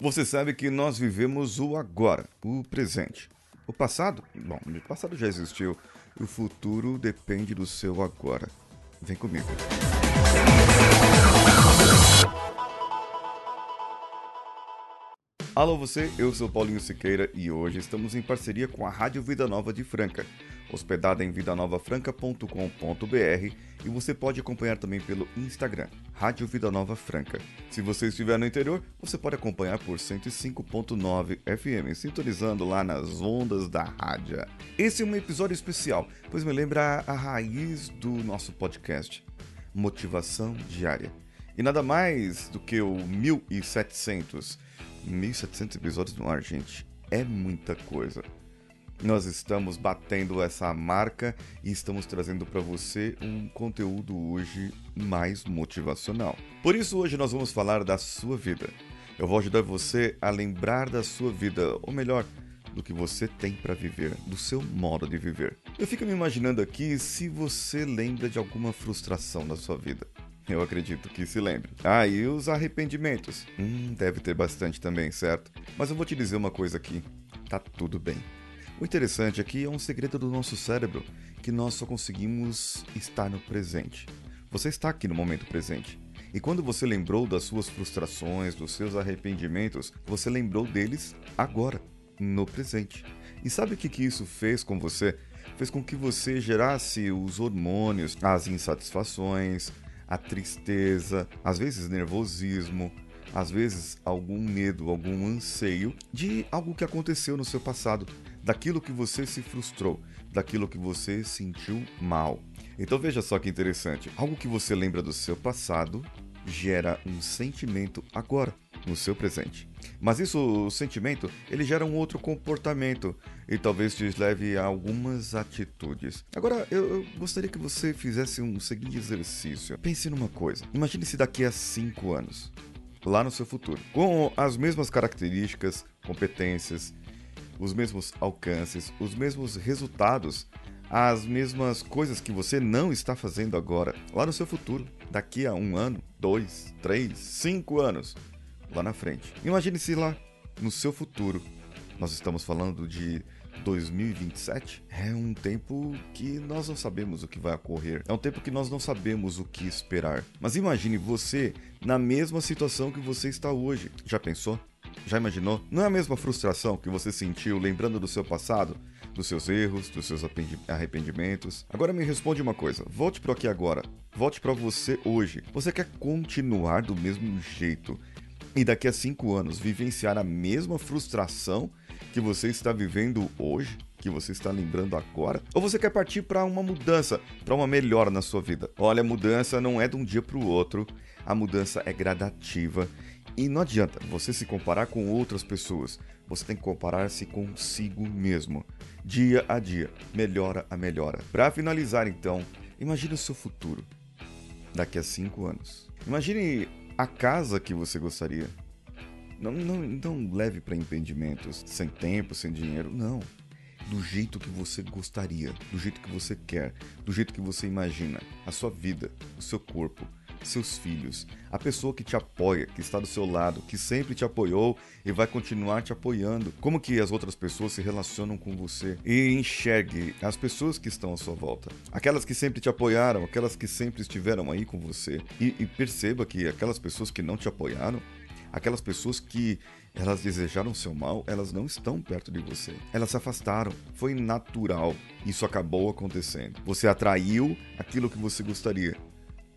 Você sabe que nós vivemos o agora, o presente. O passado? Bom, o passado já existiu. O futuro depende do seu agora. Vem comigo. Alô você, eu sou Paulinho Siqueira e hoje estamos em parceria com a Rádio Vida Nova de Franca, hospedada em vidanovafranca.com.br e você pode acompanhar também pelo Instagram, Rádio Vida Nova Franca. Se você estiver no interior, você pode acompanhar por 105.9 FM, sintonizando lá nas ondas da rádio. Esse é um episódio especial, pois me lembra a raiz do nosso podcast, motivação diária. E nada mais do que o 1700 1.700 episódios no ar, gente. É muita coisa. Nós estamos batendo essa marca e estamos trazendo para você um conteúdo hoje mais motivacional. Por isso, hoje nós vamos falar da sua vida. Eu vou ajudar você a lembrar da sua vida, ou melhor, do que você tem para viver, do seu modo de viver. Eu fico me imaginando aqui se você lembra de alguma frustração na sua vida. Eu acredito que se lembre. Ah, e os arrependimentos? Hum, deve ter bastante também, certo? Mas eu vou te dizer uma coisa aqui: tá tudo bem. O interessante aqui é um segredo do nosso cérebro, que nós só conseguimos estar no presente. Você está aqui no momento presente. E quando você lembrou das suas frustrações, dos seus arrependimentos, você lembrou deles agora, no presente. E sabe o que, que isso fez com você? Fez com que você gerasse os hormônios, as insatisfações, a tristeza, às vezes nervosismo, às vezes algum medo, algum anseio de algo que aconteceu no seu passado, daquilo que você se frustrou, daquilo que você sentiu mal. Então veja só que interessante, algo que você lembra do seu passado gera um sentimento agora no seu presente. Mas isso, o sentimento, ele gera um outro comportamento e talvez te leve a algumas atitudes. Agora, eu, eu gostaria que você fizesse um seguinte exercício. Pense numa coisa. Imagine se daqui a 5 anos, lá no seu futuro, com as mesmas características, competências, os mesmos alcances, os mesmos resultados, as mesmas coisas que você não está fazendo agora, lá no seu futuro, daqui a um ano, dois, três, cinco anos lá na frente. Imagine-se lá no seu futuro. Nós estamos falando de 2027 é um tempo que nós não sabemos o que vai ocorrer. É um tempo que nós não sabemos o que esperar. Mas imagine você na mesma situação que você está hoje. Já pensou? Já imaginou? Não é a mesma frustração que você sentiu lembrando do seu passado? Dos seus erros, dos seus arrependimentos? Agora me responde uma coisa. Volte para aqui agora. Volte para você hoje. Você quer continuar do mesmo jeito? e daqui a cinco anos vivenciar a mesma frustração que você está vivendo hoje, que você está lembrando agora? Ou você quer partir para uma mudança, para uma melhora na sua vida? Olha, a mudança não é de um dia para o outro, a mudança é gradativa e não adianta você se comparar com outras pessoas, você tem que comparar-se consigo mesmo, dia a dia, melhora a melhora. Para finalizar, então, imagine o seu futuro daqui a cinco anos. Imagine a casa que você gostaria. Não, não, não leve para empreendimentos sem tempo, sem dinheiro, não. Do jeito que você gostaria, do jeito que você quer, do jeito que você imagina. A sua vida, o seu corpo, seus filhos, a pessoa que te apoia, que está do seu lado, que sempre te apoiou e vai continuar te apoiando. Como que as outras pessoas se relacionam com você e enxergue as pessoas que estão à sua volta, aquelas que sempre te apoiaram, aquelas que sempre estiveram aí com você e, e perceba que aquelas pessoas que não te apoiaram aquelas pessoas que elas desejaram seu mal, elas não estão perto de você. Elas se afastaram. Foi natural. Isso acabou acontecendo. Você atraiu aquilo que você gostaria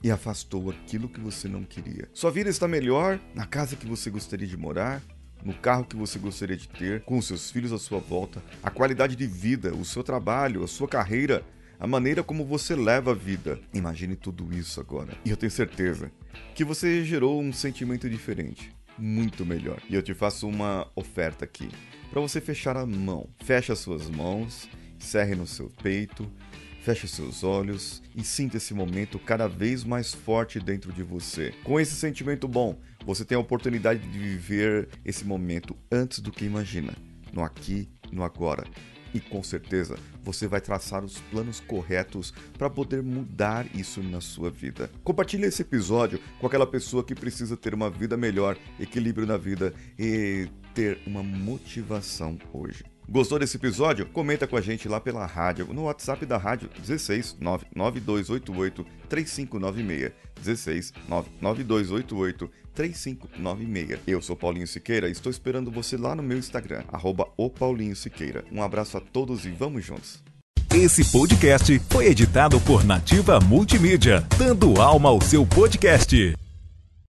e afastou aquilo que você não queria. Sua vida está melhor na casa que você gostaria de morar, no carro que você gostaria de ter, com seus filhos à sua volta, a qualidade de vida, o seu trabalho, a sua carreira, a maneira como você leva a vida. Imagine tudo isso agora. E eu tenho certeza que você gerou um sentimento diferente, muito melhor. E eu te faço uma oferta aqui para você fechar a mão. Feche as suas mãos, cerre no seu peito Feche seus olhos e sinta esse momento cada vez mais forte dentro de você. Com esse sentimento bom, você tem a oportunidade de viver esse momento antes do que imagina, no aqui, no agora. E com certeza você vai traçar os planos corretos para poder mudar isso na sua vida. Compartilhe esse episódio com aquela pessoa que precisa ter uma vida melhor, equilíbrio na vida e ter uma motivação hoje. Gostou desse episódio? Comenta com a gente lá pela rádio, no WhatsApp da rádio 16 99288 3596. 16 99288 3596. Eu sou Paulinho Siqueira e estou esperando você lá no meu Instagram, arroba o Paulinho Siqueira. Um abraço a todos e vamos juntos. Esse podcast foi editado por Nativa Multimídia, dando alma ao seu podcast.